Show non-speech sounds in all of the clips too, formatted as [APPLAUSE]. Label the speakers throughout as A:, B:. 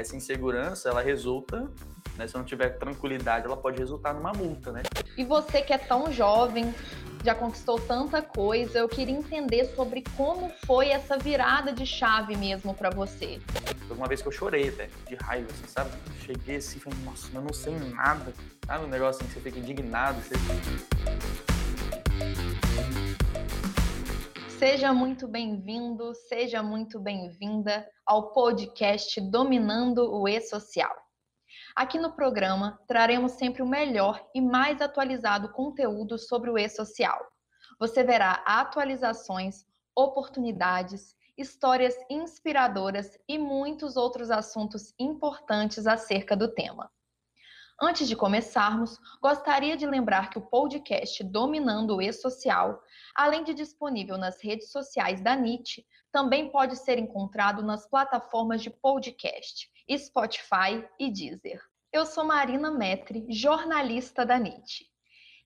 A: essa insegurança, ela resulta, né, se não tiver tranquilidade, ela pode resultar numa multa, né?
B: E você que é tão jovem, já conquistou tanta coisa, eu queria entender sobre como foi essa virada de chave mesmo para você.
A: Foi uma vez que eu chorei até, de raiva, assim, sabe? Cheguei assim e falei, nossa, eu não sei nada. Sabe um negócio assim que você fica indignado, você...
B: Seja muito bem-vindo, seja muito bem-vinda ao podcast Dominando o E-Social. Aqui no programa traremos sempre o melhor e mais atualizado conteúdo sobre o E-Social. Você verá atualizações, oportunidades, histórias inspiradoras e muitos outros assuntos importantes acerca do tema. Antes de começarmos, gostaria de lembrar que o podcast Dominando o E-Social, além de disponível nas redes sociais da NIT, também pode ser encontrado nas plataformas de podcast, Spotify e Deezer. Eu sou Marina Metri, jornalista da NIT.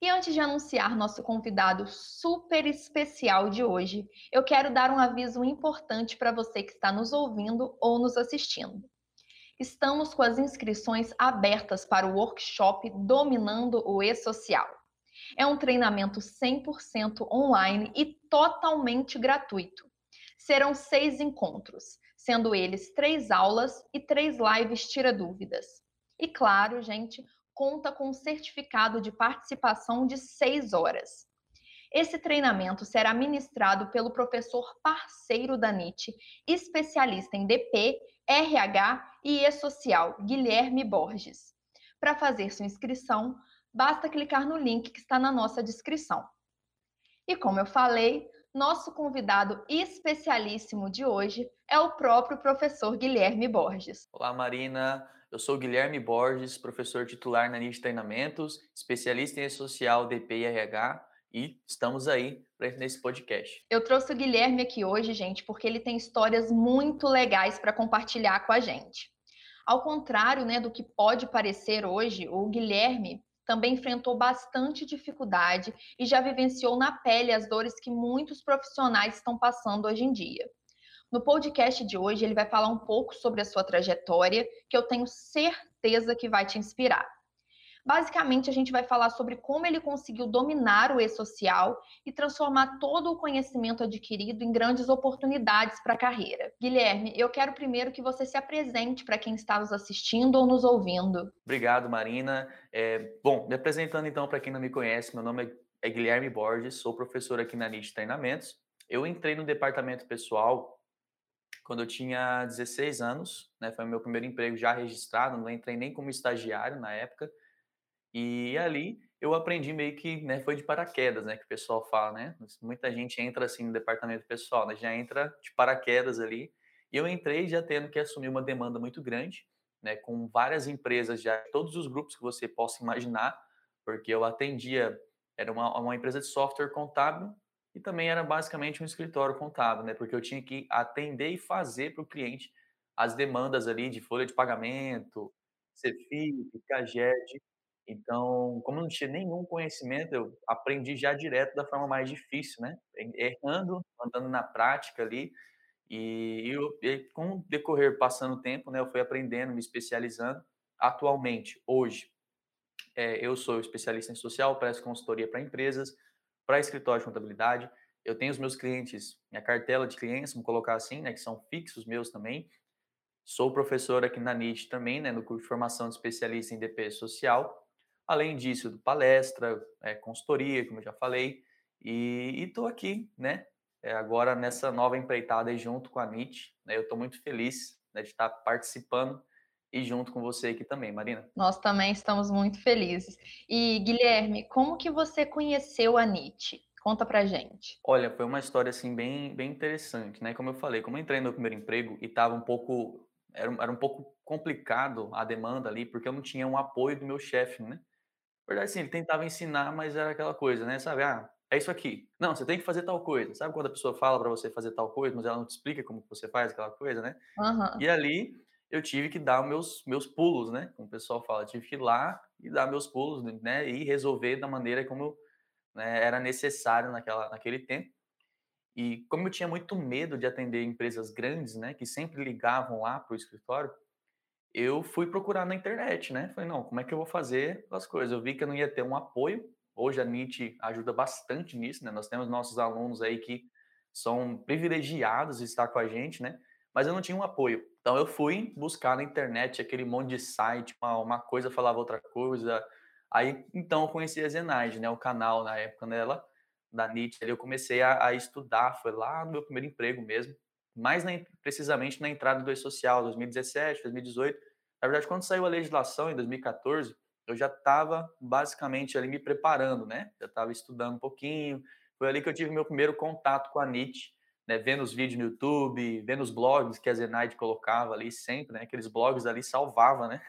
B: E antes de anunciar nosso convidado super especial de hoje, eu quero dar um aviso importante para você que está nos ouvindo ou nos assistindo estamos com as inscrições abertas para o workshop Dominando o E-Social. É um treinamento 100% online e totalmente gratuito. Serão seis encontros, sendo eles três aulas e três lives tira dúvidas. E claro, gente, conta com um certificado de participação de seis horas. Esse treinamento será ministrado pelo professor parceiro da NIT, especialista em DP RH e E-Social, Guilherme Borges. Para fazer sua inscrição, basta clicar no link que está na nossa descrição. E como eu falei, nosso convidado especialíssimo de hoje é o próprio professor Guilherme Borges.
A: Olá, Marina. Eu sou Guilherme Borges, professor titular na NIT Treinamentos, especialista em E-Social, DP e RH e estamos aí nesse podcast.
B: Eu trouxe o Guilherme aqui hoje, gente, porque ele tem histórias muito legais para compartilhar com a gente. Ao contrário né, do que pode parecer hoje, o Guilherme também enfrentou bastante dificuldade e já vivenciou na pele as dores que muitos profissionais estão passando hoje em dia. No podcast de hoje, ele vai falar um pouco sobre a sua trajetória, que eu tenho certeza que vai te inspirar. Basicamente, a gente vai falar sobre como ele conseguiu dominar o e-social e transformar todo o conhecimento adquirido em grandes oportunidades para a carreira. Guilherme, eu quero primeiro que você se apresente para quem está nos assistindo ou nos ouvindo.
A: Obrigado, Marina. É, bom, me apresentando então para quem não me conhece, meu nome é Guilherme Borges, sou professor aqui na NIT Treinamentos. Eu entrei no departamento pessoal quando eu tinha 16 anos, né, foi o meu primeiro emprego já registrado, não entrei nem como estagiário na época. E ali eu aprendi meio que, né, foi de paraquedas, né, que o pessoal fala, né? Muita gente entra assim no departamento pessoal, né, já entra de paraquedas ali. E eu entrei já tendo que assumir uma demanda muito grande, né, com várias empresas já, todos os grupos que você possa imaginar, porque eu atendia, era uma, uma empresa de software contábil e também era basicamente um escritório contábil, né, porque eu tinha que atender e fazer para o cliente as demandas ali de folha de pagamento, CFIP, CAGED, então, como eu não tinha nenhum conhecimento, eu aprendi já direto da forma mais difícil, né, errando, andando na prática ali, e eu e com o decorrer passando o tempo, né, eu fui aprendendo, me especializando. Atualmente, hoje, eh, eu sou especialista em social, presto consultoria para empresas, para escritório de contabilidade. Eu tenho os meus clientes, minha cartela de clientes, vamos colocar assim, né, que são fixos meus também. Sou professor aqui na NIT também, né, no curso de formação de especialista em DP social. Além disso, palestra, é, consultoria, como eu já falei, e estou aqui, né? É, agora nessa nova empreitada junto com a NIT, né, eu estou muito feliz né, de estar participando e junto com você aqui também, Marina.
B: Nós também estamos muito felizes. E Guilherme, como que você conheceu a NIT? Conta pra gente.
A: Olha, foi uma história assim bem, bem interessante, né? Como eu falei, como eu entrei no meu primeiro emprego e estava um pouco era, era um pouco complicado a demanda ali, porque eu não tinha um apoio do meu chefe, né? Verdade, sim, ele tentava ensinar, mas era aquela coisa, né? Sabe, ah, é isso aqui. Não, você tem que fazer tal coisa. Sabe quando a pessoa fala para você fazer tal coisa, mas ela não te explica como você faz aquela coisa, né?
B: Uhum.
A: E ali eu tive que dar meus, meus pulos, né? Como o pessoal fala, tive que ir lá e dar meus pulos, né? E resolver da maneira como né, era necessário naquela, naquele tempo. E como eu tinha muito medo de atender empresas grandes, né? Que sempre ligavam lá para o escritório, eu fui procurar na internet, né, falei: "Não, como é que eu vou fazer as coisas?". Eu vi que eu não ia ter um apoio, hoje a NIT ajuda bastante nisso, né, nós temos nossos alunos aí que são privilegiados de estar com a gente, né, mas eu não tinha um apoio. Então eu fui buscar na internet aquele monte de site, uma uma coisa falava outra coisa, aí então eu conheci a Zenaide, né, o canal na época dela, da NIT, ali eu comecei a a estudar, foi lá no meu primeiro emprego mesmo, mais na precisamente na entrada do E-Social, 2017, 2018. Na verdade, quando saiu a legislação em 2014, eu já estava basicamente ali me preparando, né, já estava estudando um pouquinho, foi ali que eu tive meu primeiro contato com a NIT, né, vendo os vídeos no YouTube, vendo os blogs que a Zenaide colocava ali sempre, né, aqueles blogs ali salvava, né,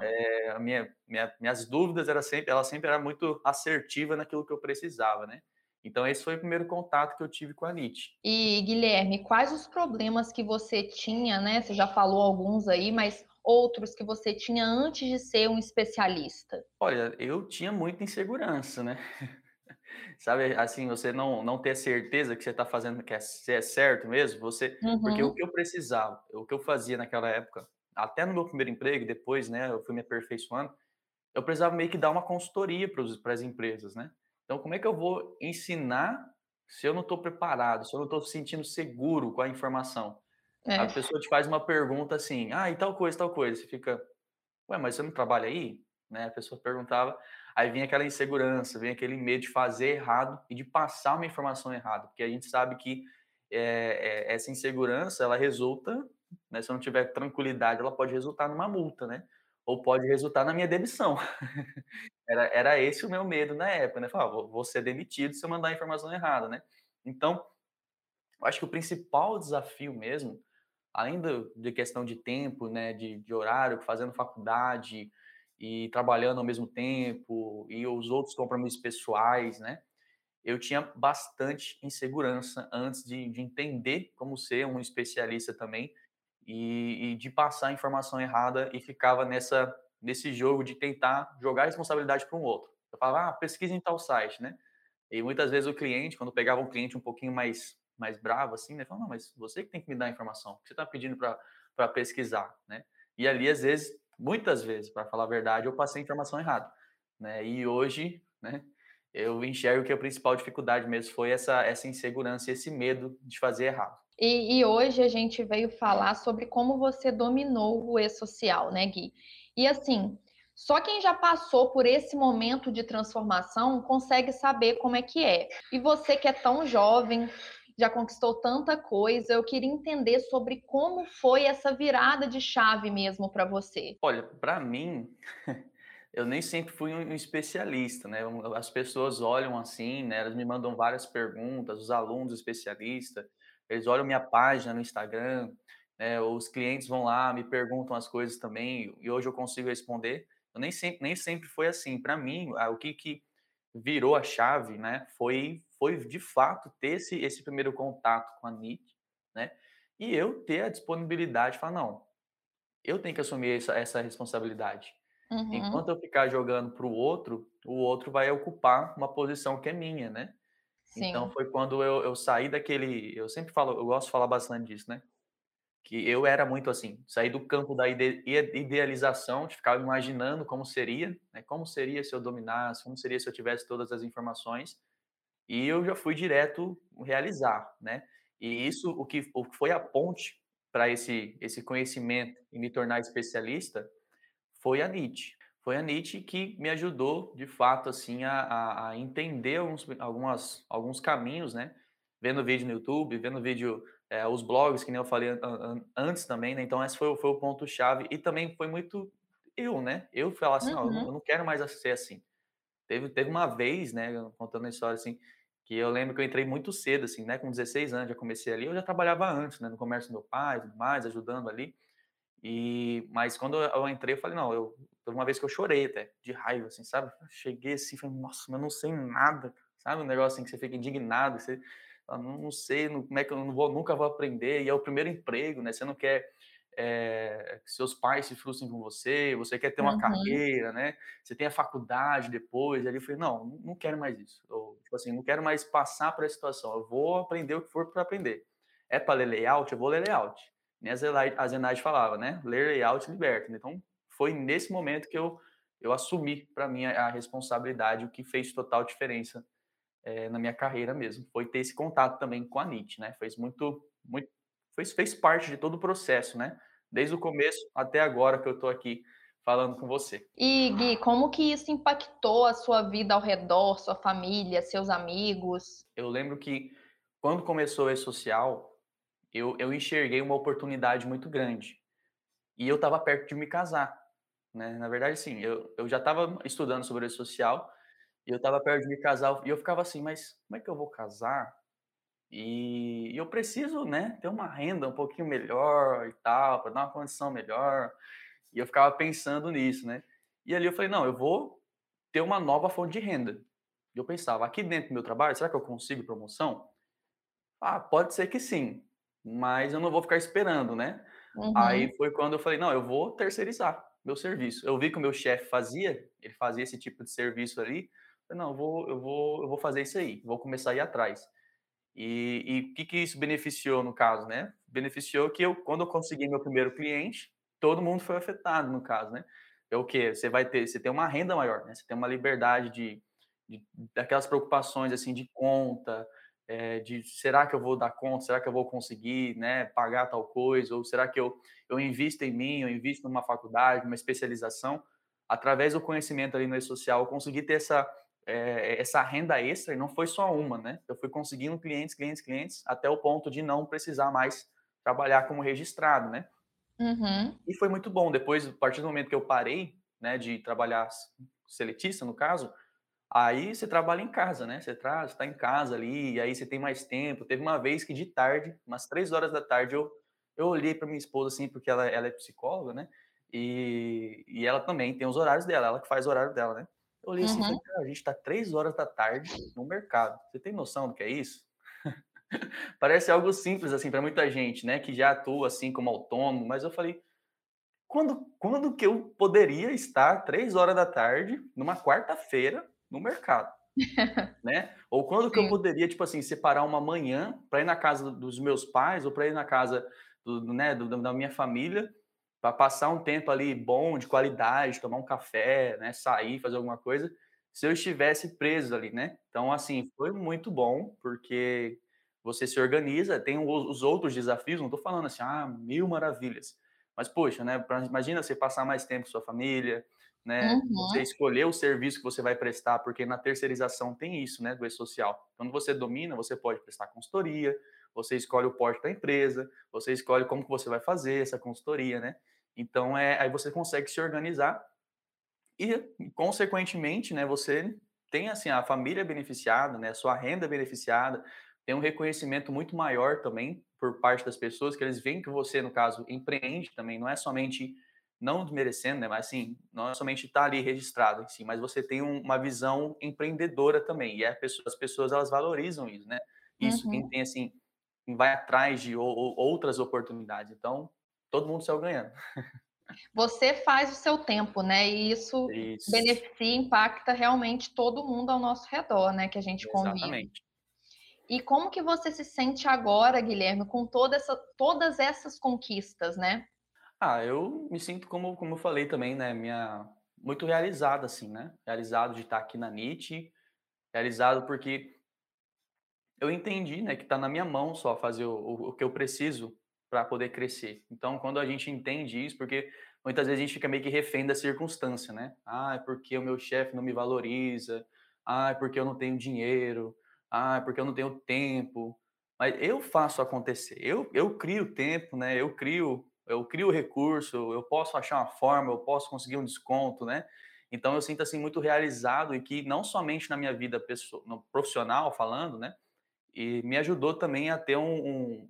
A: eh, [LAUGHS] a minha minha minhas dúvidas era sempre ela sempre era muito assertiva naquilo que eu precisava, né. Então esse foi o primeiro contato que eu tive com a NIT.
B: E Guilherme, quais os problemas que você tinha, né, você já falou alguns aí, mas outros que você tinha antes de ser um especialista?
A: Olha, eu tinha muita insegurança, né. [LAUGHS] Sabe, assim, você não não ter certeza que você está fazendo que é é certo mesmo, você porque o
B: Uhum.
A: que eu precisava, o que eu fazia naquela época, até no meu primeiro emprego, depois, né, eu fui me aperfeiçoando, eu precisava meio que dar uma consultoria para as empresas, né. Então como é que eu vou ensinar se eu não estou preparado, se eu não estou se sentindo seguro com a informação? A
B: É.
A: pessoa te faz uma pergunta assim: "Ah, e tal coisa, tal coisa", você fica: "Ué, mas você não trabalha aí?", né, a pessoa perguntava, aí vinha aquela insegurança, vinha aquele medo de fazer errado e de passar uma informação errada, porque a gente sabe que, eh eh, essa insegurança ela resulta, né, se eu não tiver tranquilidade, ela pode resultar numa multa, né, ou pode resultar na minha demissão. [LAUGHS] Era era esse o meu medo na época, né, falar: "Ah, vou vou ser demitido se eu mandar a informação errada", né. Então, eu acho que o principal desafio mesmo, além de questão de tempo, né, de de horário, fazendo faculdade e trabalhando ao mesmo tempo, e os outros compromissos pessoais, né, eu tinha bastante insegurança antes de de entender como ser um especialista também, e e de passar informação errada e ficava nessa nesse jogo de tentar jogar a responsabilidade para um outro. Eu falava: "Ah, pesquisa em tal site", né. E muitas vezes o cliente, quando pegava um cliente um pouquinho mais mais bravo, assim, né, falava: "Não, mas você que tem que me dar a informação, por que você está pedindo para pesquisar", né. E ali, às vezes, muitas vezes, para falar a verdade, eu passei a informação errada, né. E hoje, né, eu enxergo que a principal dificuldade mesmo foi essa essa insegurança esse medo de fazer errado.
B: E e hoje a gente veio falar sobre como você dominou o E-Social, né, Gui. E assim, só quem já passou por esse momento de transformação consegue saber como é que é. E você que é tão jovem, já conquistou tanta coisa, eu queria entender sobre como foi essa virada de chave mesmo para você.
A: Olha, para mim, [LAUGHS] eu nem sempre fui um especialista, né, as pessoas olham assim, né, elas me mandam várias perguntas, os alunos especialistas, eles olham minha página no Instagram, né, os clientes vão lá, me perguntam as coisas também, e hoje eu consigo responder. Eu nem sempre nem sempre foi assim, para mim, o que que virou a chave, né, foi foi de fato ter esse esse primeiro contato com a NIT, né, e eu ter a disponibilidade de falar: "Não, eu tenho que assumir essa essa responsabilidade.
B: Uhum.
A: Enquanto eu ficar jogando para o outro, o outro vai ocupar uma posição que é minha, né. Então
B: Sim.
A: foi quando eu eu saí daquele eu sempre falo eu gosto de falar bastante disso, né, que eu era muito assim, saí do campo da ide ide idealização, de ficar imaginando como seria, né, como seria se eu dominasse, como seria se eu tivesse todas as informações, e eu já fui direto realizar, né. E isso o que o que foi a ponte para esse esse conhecimento e me tornar especialista, foi a NIT. Foi a NIT que me ajudou, de fato, assim, a a entender alguns algumas alguns caminhos, né, vendo vídeo no YouTube, vendo vídeo, eh, os blogs, que nem eu falei an an antes também, né, então esse foi o foi o ponto chave e também foi muito eu, né, eu falar assim: "Não, eu não eu
B: Uhum.
A: não quero mais ser assim". Teve teve uma vez, né, contando a história, assim, que eu lembro que eu entrei muito cedo, assim, né, com 16 anos, já comecei ali, eu já trabalhava antes, né, no comércio do meu pai tudo mais, ajudando ali, e mas quando eu eu entrei eu falei: "Não, eu" teve uma vez que eu chorei até, de raiva, assim, sabe. Cheguei assim falei: "Nossa, mas eu não sei nada", sabe um negócio assim que você fica indignado, você "Não não sei, não como é que eu não vou nunca vou aprender", e é o primeiro emprego, né, você não quer, eh, que seus pais se frustrem com você, você quer ter uma
B: Uhum.
A: carreira, né, você tem a faculdade depois, ali eu falei: "Não, não quero mais isso", eu, tipo assim, não quero mais passar por essa situação, eu vou aprender o que for para aprender. É para ler layout, eu vou ler layout. nem a Zenaide falava, né? Ler layout liberta. Então, foi nesse momento que eu, eu assumi para mim a, a, responsabilidade, o que fez total diferença é, na minha carreira mesmo. Foi ter esse contato também com a NIT, né? Fez muito, muito fez, fez parte de todo o processo, né? Desde o começo até agora que eu estou aqui falando com você.
B: E Gui, como que isso impactou a sua vida ao redor, sua família, seus amigos?
A: Eu lembro que quando começou o E-Social, eu, eu enxerguei uma oportunidade muito grande. E eu estava perto de me casar. Né? Na verdade, sim, eu, eu já estava estudando sobre o social e eu estava perto de me casar e eu ficava assim, mas como é que eu vou casar? E, e eu preciso, né, ter uma renda um pouquinho melhor e tal, para dar uma condição melhor. E eu ficava pensando nisso, né? E ali eu falei, não, eu vou ter uma nova fonte de renda. E eu pensava, aqui dentro do meu trabalho, será que eu consigo promoção? Ah, pode ser que sim, mas eu não vou ficar esperando, né? Uhum. Aí foi quando eu falei, não, eu vou terceirizar meu serviço. Eu vi que o meu chefe fazia, ele fazia esse tipo de serviço ali. Não, eu vou, eu vou, eu vou fazer isso aí, vou começar a ir atrás. E o que, que isso beneficiou no caso, né? Beneficiou que eu, quando eu consegui meu primeiro cliente, todo mundo foi afetado no caso, né? É o que você vai ter, você tem uma renda maior, né? Você tem uma liberdade de, de daquelas preocupações assim de conta, é, de será que eu vou dar conta, será que eu vou conseguir, né, pagar tal coisa, ou será que eu eu invisto em mim, eu invisto numa faculdade, numa especialização, através do conhecimento ali no e-social, eu consegui ter essa é, essa renda extra e não foi só uma, né? Eu fui conseguindo clientes, clientes, clientes, até o ponto de não precisar mais trabalhar como registrado, né? Uhum. E foi muito bom. Depois, a partir do momento que eu parei, né, de trabalhar seletista, no caso, aí você trabalha em casa, né? Você está em casa ali, e aí você tem mais tempo. Teve uma vez que de tarde, umas três horas da tarde, eu, eu olhei para minha esposa, assim, porque ela, ela é psicóloga, né? E, e ela também tem os horários dela, ela que faz o horário dela, né? Eu olhei assim, uhum. a gente está três horas da tarde no mercado. Você tem noção do que é isso? [LAUGHS] Parece algo simples assim para muita gente, né, que já atua assim como autônomo, mas eu falei, quando, quando que eu poderia estar três horas da tarde numa quarta-feira no mercado, [LAUGHS] né? Ou quando que eu poderia tipo assim separar uma manhã para ir na casa dos meus pais ou para ir na casa do, né, do, da minha família para passar um tempo ali bom, de qualidade, tomar um café, né, sair, fazer alguma coisa, se eu estivesse preso ali, né? Então, assim, foi muito bom, porque você se organiza, tem os outros desafios, não estou falando assim, ah, mil maravilhas. Mas, poxa, né? Imagina você passar mais tempo com sua família, né? Uhum. Você escolher o serviço que você vai prestar, porque na terceirização tem isso, né? Do e-social. Quando você domina, você pode prestar consultoria, você escolhe o porte da empresa, você escolhe como que você vai fazer essa consultoria, né? Então, é, aí você consegue se organizar e, consequentemente, né? Você tem, assim, a família beneficiada, né? A sua renda beneficiada, tem um reconhecimento muito maior também por parte das pessoas, que eles veem que você, no caso, empreende também, não é somente não desmerecendo, né, mas assim, não é somente estar tá ali registrado em si, mas você tem um, uma visão empreendedora também, e é pessoa, as pessoas, elas valorizam isso, né, isso, uhum. quem tem, assim, vai atrás de ou, ou outras oportunidades, então, todo mundo saiu ganhando.
B: Você faz o seu tempo, né, e isso, isso. beneficia, impacta realmente todo mundo ao nosso redor, né, que a gente convive. Exatamente. E como que você se sente agora, Guilherme, com toda essa, todas essas conquistas, né?
A: Ah, eu me sinto como, como eu falei também, né, minha muito realizado assim, né? Realizado de estar aqui na NIT, realizado porque eu entendi, né, que está na minha mão só fazer o, o, que eu preciso para poder crescer. Então, quando a gente entende isso, porque muitas vezes a gente fica meio que refém da circunstância, né? Ah, é porque o meu chefe não me valoriza. Ah, é porque eu não tenho dinheiro ah, porque eu não tenho tempo. Mas eu faço acontecer. Eu, eu crio tempo, né? Eu crio, eu crio recurso, eu posso achar uma forma, eu posso conseguir um desconto, né? Então eu sinto assim muito realizado e que não somente na minha vida pessoal, no profissional falando, né? E me ajudou também a ter um, um,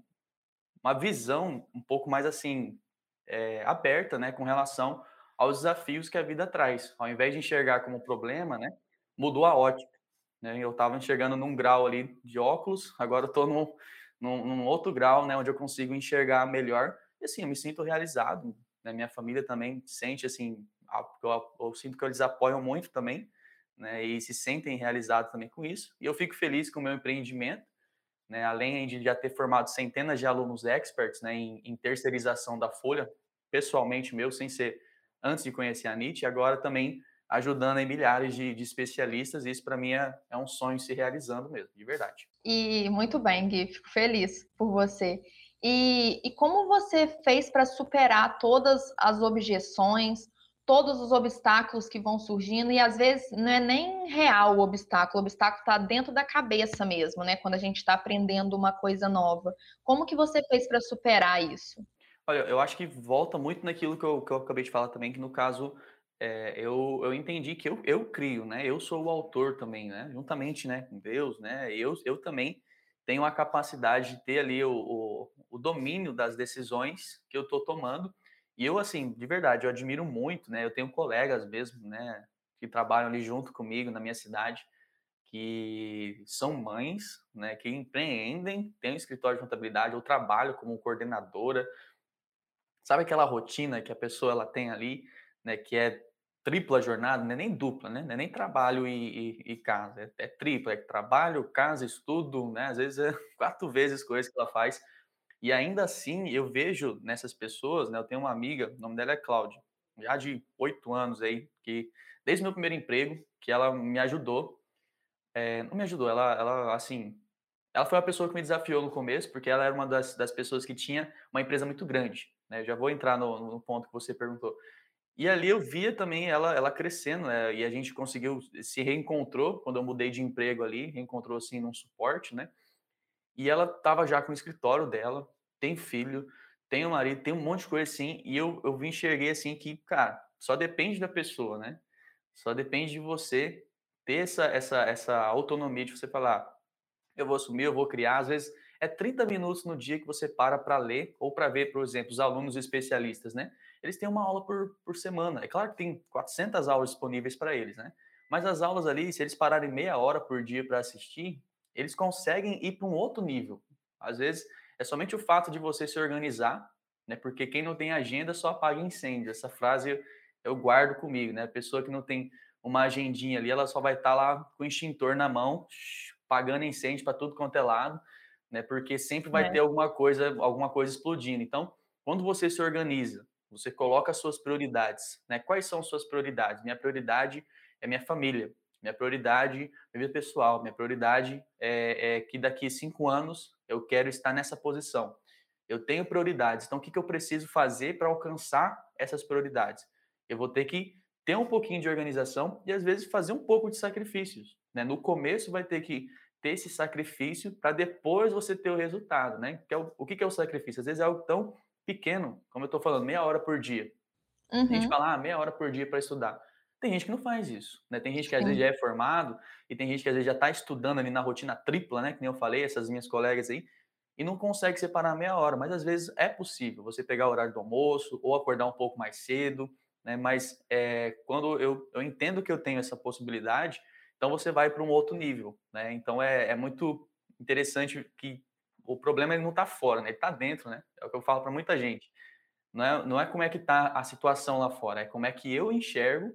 A: uma visão um pouco mais assim é, aberta, né, com relação aos desafios que a vida traz. Ao invés de enxergar como problema, né, mudou a ótica. Né? Eu estava enxergando num grau ali de óculos, agora estou num, num, num, outro grau, né, onde eu consigo enxergar melhor. E assim, eu me sinto realizado. Né? Minha família também sente assim, eu, eu sinto que eles apoiam muito também, né? E se sentem realizados também com isso. E eu fico feliz com o meu empreendimento, né, além de já ter formado centenas de alunos experts né, em, em terceirização da Folha, pessoalmente meu, sem ser antes de conhecer a NIT, agora também ajudando milhares de, de especialistas, e isso para mim é, é, um sonho se realizando mesmo, de verdade.
B: E muito bem, Gui, fico feliz por você. E, e como você fez para superar todas as objeções, todos os obstáculos que vão surgindo, e às vezes não é nem real o obstáculo, o obstáculo está dentro da cabeça mesmo, né? Quando a gente está aprendendo uma coisa nova. Como que você fez para superar isso?
A: Olha, eu acho que volta muito naquilo que eu, que eu acabei de falar também, que no caso é, eu, eu entendi que eu, eu crio, né? Eu sou o autor também, né? Juntamente, né, com Deus, né? Eu, eu também tenho a capacidade de ter ali o, o, o domínio das decisões que eu estou tomando. E eu, assim, de verdade, eu admiro muito, né? Eu tenho colegas mesmo, né, que trabalham ali junto comigo na minha cidade, que são mães, né, que empreendem, têm um escritório de contabilidade, eu trabalho como coordenadora, Sabe aquela rotina que a pessoa ela tem ali, né, que é tripla jornada, não é nem dupla, né? Não é nem trabalho e, e, e casa, é, é, tripla, é trabalho, casa, estudo, né? Às vezes é [LAUGHS] quatro vezes coisas que ela faz. E ainda assim, eu vejo nessas pessoas, né? Eu tenho uma amiga, o nome dela é Cláudia, já de oito anos aí, que desde meu primeiro emprego, que ela me ajudou, é, não me ajudou, ela, ela, assim, ela foi uma pessoa que me desafiou no começo, porque ela era uma das, das pessoas que tinha uma empresa muito grande. Né? Já vou entrar no, no, ponto que você perguntou. E ali eu via também ela, ela crescendo, né? E a gente conseguiu, se reencontrou quando eu mudei de emprego ali, reencontrou assim num suporte, né? E ela estava já com o escritório dela, tem filho, tem um marido, tem um monte de coisa assim. E eu, eu enxerguei assim que, cara, só depende da pessoa, né? Só depende de você ter essa, essa, essa autonomia de você falar, eu vou assumir, eu vou criar. Às vezes é 30 minutos no dia que você para para ler ou para ver, por exemplo, os alunos especialistas, né? Eles têm uma aula por, por semana. É claro que tem 400 aulas disponíveis para eles, né? Mas as aulas ali, se eles pararem meia hora por dia para assistir, eles conseguem ir para um outro nível. Às vezes, é somente o fato de você se organizar, né? Porque quem não tem agenda só apaga incêndio. Essa frase eu guardo comigo, né? A pessoa que não tem uma agendinha ali, ela só vai estar tá lá com o extintor na mão, pagando incêndio para tudo quanto é lado, né? Porque sempre vai é. ter alguma coisa, alguma coisa explodindo. Então, quando você se organiza, você coloca as suas prioridades, né? Quais são suas prioridades? Minha prioridade é minha família. Minha prioridade é vida pessoal. Minha prioridade é, é, que daqui cinco anos eu quero estar nessa posição. Eu tenho prioridades. Então, o que, que eu preciso fazer para alcançar essas prioridades? Eu vou ter que ter um pouquinho de organização e, às vezes, fazer um pouco de sacrifícios. Né? No começo, vai ter que ter esse sacrifício para depois você ter o resultado, né? Que é o, o que, que é o sacrifício? Às vezes é algo tão pequeno, como eu estou falando, meia hora por dia. Uhum. A gente uhum. fala, ah, meia hora por dia para estudar. Tem gente que não faz isso, né? Tem gente que às vezes já é formado e tem gente que às vezes já está estudando ali na rotina tripla, né? Que nem eu falei, essas minhas colegas aí, e não consegue separar meia hora. Mas às vezes é possível você pegar o horário do almoço ou acordar um pouco mais cedo, né? Mas é, quando eu, eu entendo que eu tenho essa possibilidade, então você vai para um outro nível, né? Então é, é muito interessante que o problema ele não está fora, né? Ele está dentro, né? É o que eu falo para muita gente. Não é, não é como é que está a situação lá fora, é como é que eu enxergo,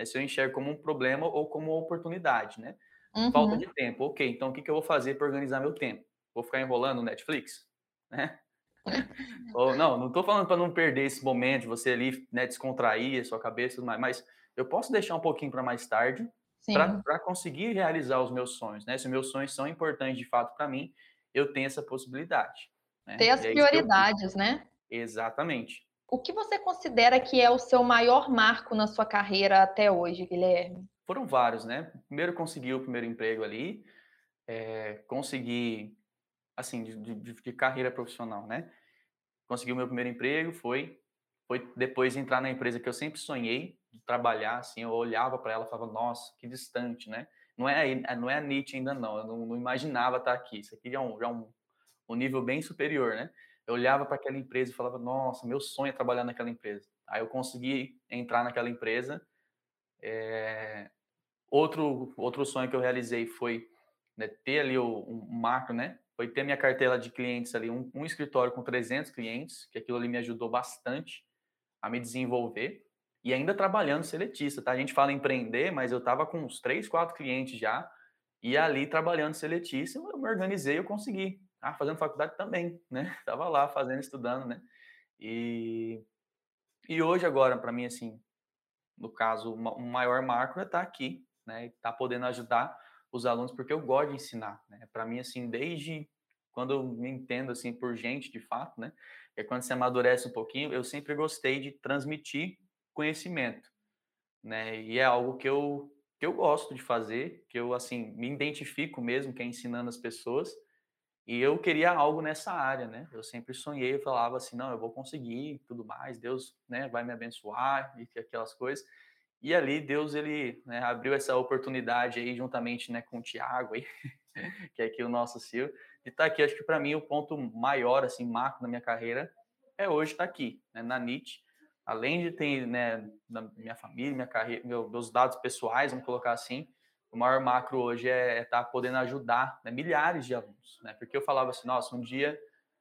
A: né? se eu enxergo como um problema ou como uma oportunidade, né? Uhum. Falta de tempo, ok. Então o que, que eu vou fazer para organizar meu tempo? Vou ficar enrolando no Netflix, né? [LAUGHS] ou não, não estou falando para não perder esse momento você ali, né, descontrair a sua cabeça, mas, mas eu posso deixar um pouquinho para mais tarde, para conseguir realizar os meus sonhos, né? Se meus sonhos são importantes de fato para mim, eu tenho essa possibilidade.
B: Né? Ter as é prioridades, né?
A: Exatamente.
B: O que você considera que é o seu maior marco na sua carreira até hoje, Guilherme?
A: Foram vários, né? Primeiro consegui o primeiro emprego ali, é, consegui, assim, de, de, de, carreira profissional, né? Consegui o meu primeiro emprego, foi, foi depois entrar na empresa que eu sempre sonhei, de trabalhar, assim, eu olhava para ela e falava, nossa, que distante, né? Não é, não é a Nietzsche ainda não, eu não, não imaginava estar aqui, isso aqui já é um, já é um, um nível bem superior, né? Eu olhava para aquela empresa e falava, nossa, meu sonho é trabalhar naquela empresa. Aí eu consegui entrar naquela empresa. É... Outro, outro sonho que eu realizei foi né, ter ali o, um macro, né? Foi ter minha carteira de clientes ali, um, um escritório com 300 clientes, que aquilo ali me ajudou bastante a me desenvolver e ainda trabalhando seletista, tá? A gente fala empreender, mas eu estava com uns três, quatro clientes já, E ali, trabalhando seletíssimo, eu me organizei, eu consegui. Ah, fazendo faculdade também, né? [LAUGHS] Tava lá fazendo, estudando, né? E, e hoje, agora, para mim, assim, no caso, o maior marco é estar tá aqui, né? Estar tá podendo ajudar os alunos, porque eu gosto de ensinar, né? Para mim, assim, desde quando eu me entendo, assim, por gente, de fato, né? É quando você amadurece um pouquinho, eu sempre gostei de transmitir conhecimento, né? E é algo que eu que eu gosto de fazer, que eu assim me identifico mesmo que é ensinando as pessoas. E eu queria algo nessa área, né? Eu sempre sonhei, eu falava assim, não, eu vou conseguir, tudo mais, Deus, né, vai me abençoar e aquelas coisas. E ali Deus ele né, abriu essa oportunidade aí juntamente, né, com o Tiago aí, [LAUGHS] que é aqui o nosso CEO, de estar tá aqui. Acho que para mim o ponto maior assim, macro na minha carreira é hoje estar tá aqui, né, na NIT além de ter, né, minha família, minha carreira, meus dados pessoais, vamos colocar assim, o maior macro hoje é estar é tá podendo ajudar né, milhares de alunos, né? Porque eu falava assim, nossa, um dia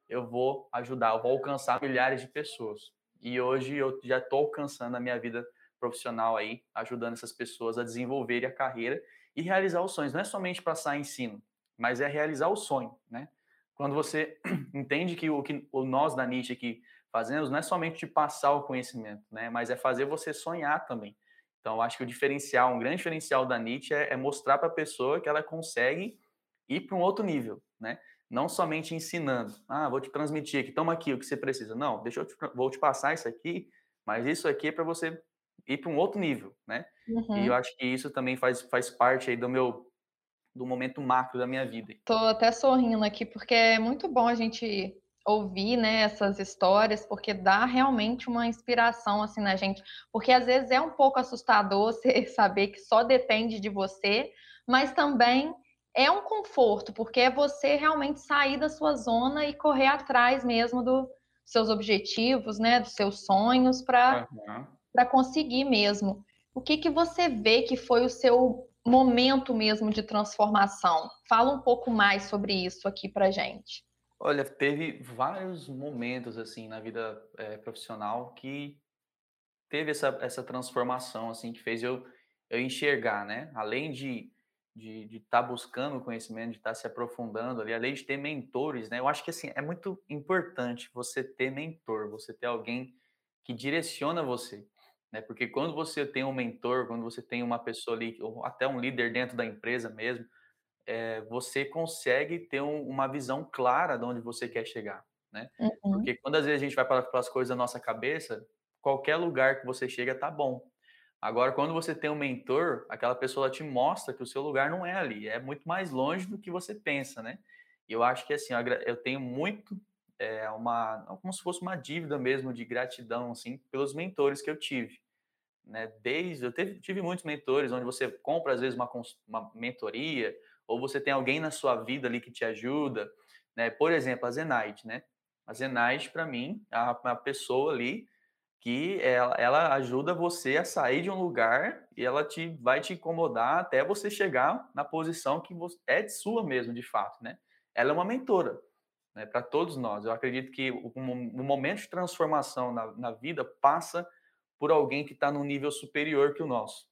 A: eu vou ajudar, eu vou alcançar milhares de pessoas. E hoje eu já estou alcançando a minha vida profissional aí, ajudando essas pessoas a desenvolverem a carreira e realizar os sonhos. Não é somente passar ensino, mas é realizar o sonho, né? Quando você [CLEARS THROAT] entende que o que o nós da Nietzsche aqui fazemos não é somente de passar o conhecimento, né? Mas é fazer você sonhar também. Então, acho que o diferencial, um grande diferencial da Nietzsche é, é mostrar para a pessoa que ela consegue ir para um outro nível, né? Não somente ensinando. Ah, vou te transmitir aqui, toma aqui o que você precisa. Não, deixa eu te, vou te passar isso aqui, mas isso aqui é para você ir para um outro nível, né? Uhum. E eu acho que isso também faz, faz parte aí do meu do momento macro da minha vida.
B: Tô até sorrindo aqui porque é muito bom a gente ouvir, né, essas histórias, porque dá realmente uma inspiração assim na gente, porque às vezes é um pouco assustador [LAUGHS] você saber que só depende de você, mas também é um conforto, porque é você realmente sair da sua zona e correr atrás mesmo dos seus objetivos, né, dos seus sonhos para uhum. para conseguir mesmo. O que que você vê que foi o seu momento mesmo de transformação? Fala um pouco mais sobre isso aqui para gente.
A: Olha, teve vários momentos assim na vida é, profissional que teve essa, essa transformação assim que fez eu, eu enxergar, né? Além de de estar tá buscando conhecimento, de estar tá se aprofundando ali, além de ter mentores, né? Eu acho que assim é muito importante você ter mentor, você ter alguém que direciona você, né? Porque quando você tem um mentor, quando você tem uma pessoa ali, ou até um líder dentro da empresa mesmo, é, você consegue ter um, uma visão clara de onde você quer chegar, né? Uhum. Porque quando às vezes a gente vai para, as coisas da nossa cabeça, qualquer lugar que você chega tá bom. Agora, quando você tem um mentor, aquela pessoa te mostra que o seu lugar não é ali, é muito mais longe do que você pensa, né? E eu acho que assim, eu tenho muito é, uma, como se fosse uma dívida mesmo de gratidão, assim, pelos mentores que eu tive. Né? Desde, eu teve, tive muitos mentores, onde você compra às vezes uma, uma mentoria, ou você tem alguém na sua vida ali que te ajuda, né? Por exemplo, a Zenaide, né? A Zenaide, para mim, é uma pessoa ali que ela, ela, ajuda você a sair de um lugar e ela te vai te incomodar até você chegar na posição que você, é sua mesmo, de fato, né? Ela é uma mentora, né? Para todos nós. Eu acredito que o, o momento de transformação na, na vida passa por alguém que está num nível superior que o nosso?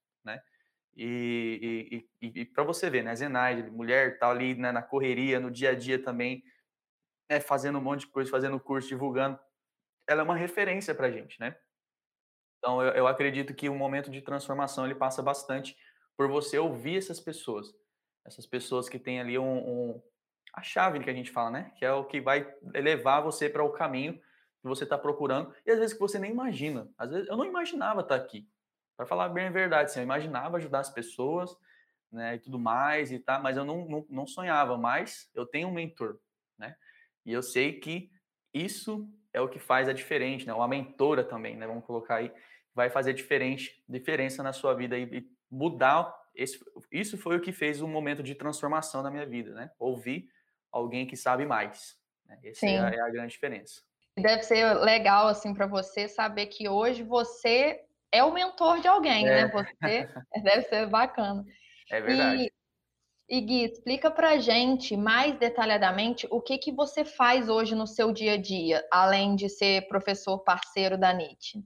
A: E, e, e, e para você ver, né, Zenaide, mulher, tá ali né, na correria, no dia a dia também, né, fazendo um monte de coisa, fazendo curso, divulgando. Ela é uma referência para gente, né? Então, eu, eu acredito que o momento de transformação ele passa bastante por você ouvir essas pessoas, essas pessoas que têm ali um, um a chave que a gente fala, né? Que é o que vai levar você para o caminho que você está procurando e às vezes que você nem imagina. Às vezes eu não imaginava estar tá aqui. Para falar bem a verdade, assim, eu imaginava ajudar as pessoas, né, e tudo mais e tá, mas eu não, não, não sonhava, mas eu tenho um mentor, né? E eu sei que isso é o que faz a diferença, né? Uma mentora também, né? Vamos colocar aí, vai fazer diferente, diferença na sua vida e, e mudar. Esse, isso foi o que fez um momento de transformação na minha vida, né? Ouvir alguém que sabe mais. Né? Essa é a, é a grande diferença.
B: Deve ser legal assim para você saber que hoje você é o mentor de alguém, né, é. né? Você [LAUGHS] deve ser bacana.
A: É verdade.
B: E, e Gui, explica pra gente mais detalhadamente o que, que você faz hoje no seu dia a dia, além de ser professor parceiro da NIT.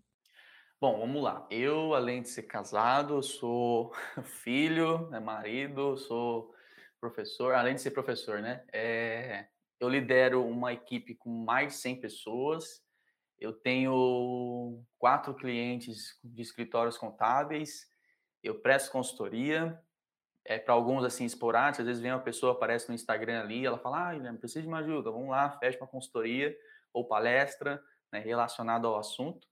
A: Bom, vamos lá. Eu, além de ser casado, sou [LAUGHS] filho, né, marido, sou professor, além de ser professor, né? É, eu lidero uma equipe com mais de 100 pessoas. Eu tenho quatro clientes de escritórios contábeis. Eu presto consultoria. É, para alguns, assim, esporádicos. Às vezes vem uma pessoa, aparece no Instagram ali, ela fala, ah, Guilherme, preciso de uma ajuda. Vamos lá, fecha uma consultoria ou palestra né, relacionada ao assunto.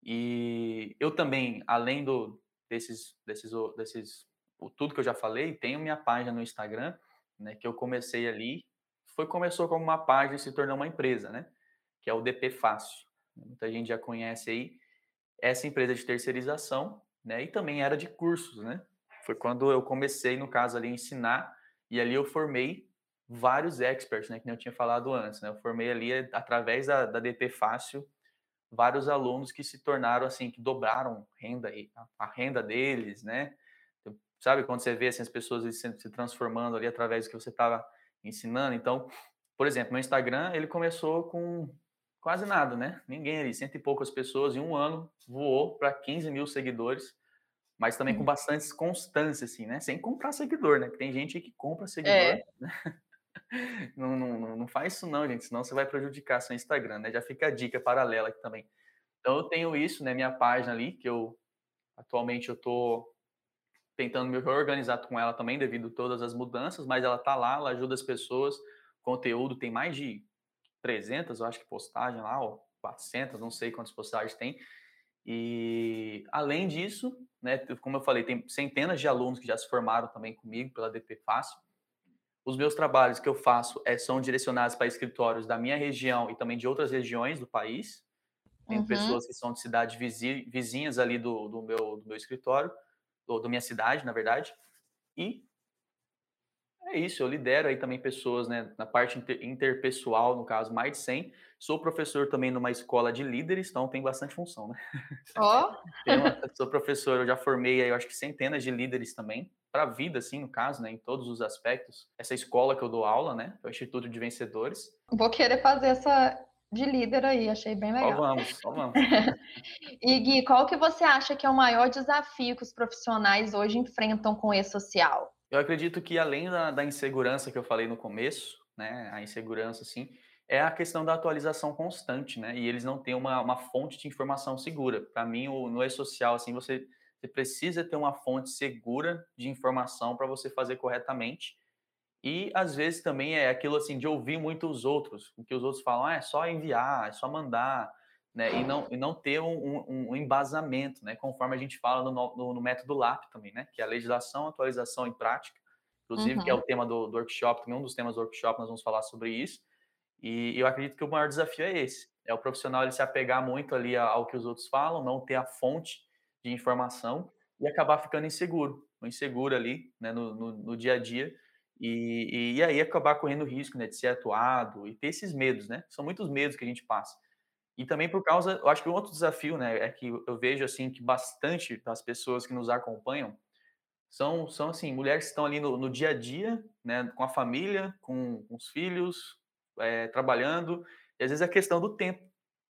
A: E eu também, além do, desses, desses, desses, tudo que eu já falei, tenho minha página no Instagram, né, que eu comecei ali, foi começou como uma página e se tornou uma empresa, né, que é o DP Fácil. Muita gente já conhece aí essa empresa de terceirização, né, e também era de cursos, né. Foi quando eu comecei, no caso ali, a ensinar, e ali eu formei vários experts, né, que eu tinha falado antes, né, eu formei ali através da, da DP Fácil vários alunos que se tornaram assim, que dobraram renda a, renda deles, né? Então, sabe quando você vê assim, as pessoas se, se transformando ali através do que você estava ensinando? Então, por exemplo, no Instagram ele começou com quase nada, né? Ninguém ali, cento e poucas pessoas, em um ano voou para 15 mil seguidores, mas também com uhum. bastante constância, assim, né? Sem comprar seguidor, né? Que tem gente que compra seguidor, é. né? [LAUGHS] não, não, não faz isso não, gente, senão você vai prejudicar seu Instagram, né? Já fica a dica paralela aqui também. Então eu tenho isso, né? Minha página ali, que eu atualmente eu tô tentando me reorganizar com ela também devido a todas as mudanças, mas ela tá lá, ela ajuda as pessoas, conteúdo tem mais de 300, eu acho que postagem lá, ó, 400, não sei quantas postagens tem. E além disso, né, como eu falei, tem centenas de alunos que já se formaram também comigo pela DP Fácil. Os meus trabalhos que eu faço é, são direcionados para escritórios da minha região e também de outras regiões do país. Tem uhum. pessoas que são de cidades vizinhas ali do, do, meu, do meu escritório, ou da minha cidade, na verdade. E é isso, eu lidero aí também pessoas, né, na parte inter, interpessoal, no caso, mais de 100. Sou professor também numa escola de líderes, então tem bastante função, né? [LAUGHS]
B: Ó! [LAUGHS] Oh.
A: sou professor, eu já formei aí, eu acho que centenas de líderes também para a vida, assim, no caso, né, em todos os aspectos. Essa escola que eu dou aula, né, é o Instituto de Vencedores.
B: Vou querer fazer essa de líder aí, achei bem legal.
A: Ó, vamos, ó, [LAUGHS] vamos.
B: e Gui, qual que você acha que é o maior desafio que os profissionais hoje enfrentam com o e-social?
A: Eu acredito que além da, da insegurança que eu falei no começo, né, a insegurança, assim, é a questão da atualização constante, né, e eles não têm uma, uma fonte de informação segura. Para mim, o, no e-social, assim, você você precisa ter uma fonte segura de informação para você fazer corretamente. E às vezes também é aquilo assim de ouvir muito os outros, o que os outros falam, ah, é só enviar, é só mandar, né? E não, e não ter um, um, um embasamento, né? Conforme a gente fala no, no, no, método LAP também, né? Que é a legislação, atualização e prática, inclusive uhum. que é o uhum. tema do, do, workshop, também um dos temas do workshop, nós vamos falar sobre isso. E eu acredito que o maior desafio é esse, é o profissional ele se apegar muito ali ao que os outros falam, não ter a fonte de informação e acabar ficando inseguro, inseguro ali, né, no, no, no dia a dia, e, e, aí acabar correndo risco, né, de ser atuado e ter esses medos, né? São muitos medos que a gente passa. E também por causa, eu acho que um outro desafio, né, é que eu vejo assim que bastante das pessoas que nos acompanham são, são assim, mulheres que estão ali no, no dia a dia, né, com a família, com, com os filhos, é, trabalhando, e às vezes a questão do tempo,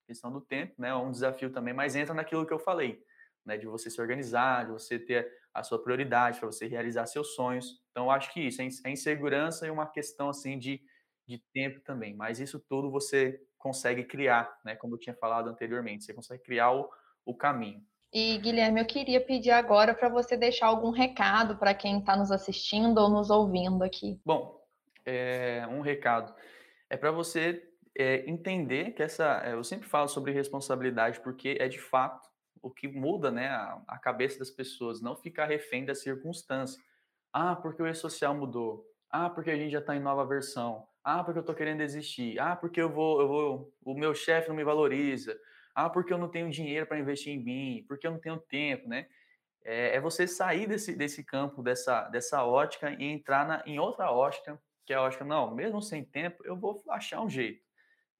A: questão do tempo, né, é um desafio também, mas entra naquilo que eu falei né, de você se organizar, de você ter a sua prioridade para você realizar seus sonhos. Então, acho que isso é insegurança e uma questão assim de, de tempo também. Mas isso tudo você consegue criar, né? Como eu tinha falado anteriormente, você consegue criar o, o caminho.
B: E Guilherme, eu queria pedir agora para você deixar algum recado para quem está nos assistindo ou nos ouvindo aqui.
A: Bom, é, um recado é para você é, entender que essa, eu sempre falo sobre responsabilidade porque é de fato o que muda né, a, a cabeça das pessoas, não ficar refém da circunstância. Ah, porque o e-social mudou. Ah, porque a gente já está em nova versão. Ah, porque eu estou querendo desistir. Ah, porque eu vou, eu vou, o meu chefe não me valoriza. Ah, porque eu não tenho dinheiro para investir em mim. Porque eu não tenho tempo, né? É, é, você sair desse, desse campo, dessa, dessa ótica e entrar na, em outra ótica, que é a ótica, não, mesmo sem tempo, eu vou achar um jeito.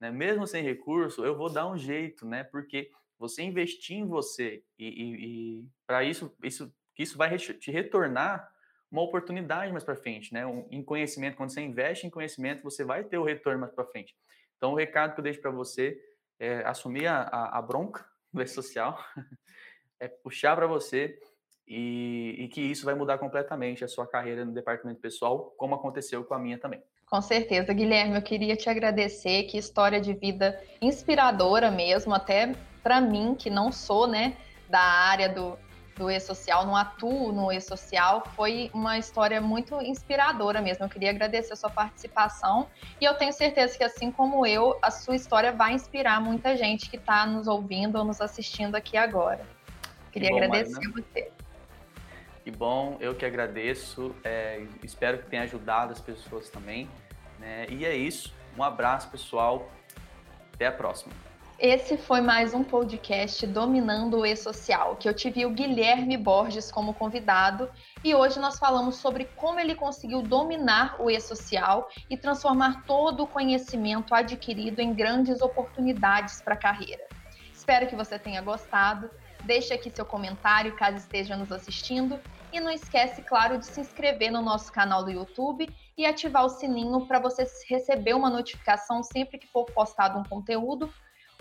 A: Né? Mesmo sem recurso, eu vou dar um jeito, né? Porque você investir em você e, e, e para isso, isso, isso vai te retornar uma oportunidade mais para frente, né? Um, em conhecimento, quando você investe em conhecimento, você vai ter o retorno mais para frente. Então, o recado que eu deixo para você é assumir a, a, a bronca [LAUGHS] do social, é puxar para você e, e que isso vai mudar completamente a sua carreira no departamento pessoal, como aconteceu com a minha também.
B: Com certeza, Guilherme, eu queria te agradecer, que história de vida inspiradora mesmo, até para mim, que não sou, né, da área do, do e-social, não atuo no e-social, foi uma história muito inspiradora mesmo. Eu queria agradecer a sua participação e eu tenho certeza que, assim como eu, a sua história vai inspirar muita gente que está nos ouvindo ou nos assistindo aqui agora. Queria bom, agradecer Marina. a você.
A: Que bom, eu que agradeço. É, espero que tenha ajudado as pessoas também. Né? E é isso. Um abraço, pessoal. Até a próxima.
B: Esse foi mais um podcast Dominando o E-Social, que eu tive o Guilherme Borges como convidado e hoje nós falamos sobre como ele conseguiu dominar o E-Social e transformar todo o conhecimento adquirido em grandes oportunidades para a carreira. Espero que você tenha gostado. Deixe aqui seu comentário caso esteja nos assistindo e não esquece, claro, de se inscrever no nosso canal do YouTube e ativar o sininho para você receber uma notificação sempre que for postado um conteúdo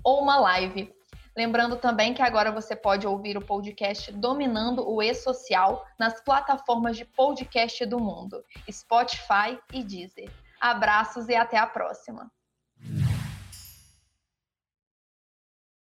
B: ou uma live. Lembrando também que agora você pode ouvir o podcast Dominando o E-Social nas plataformas de podcast do mundo, Spotify e Deezer. Abraços e até a próxima!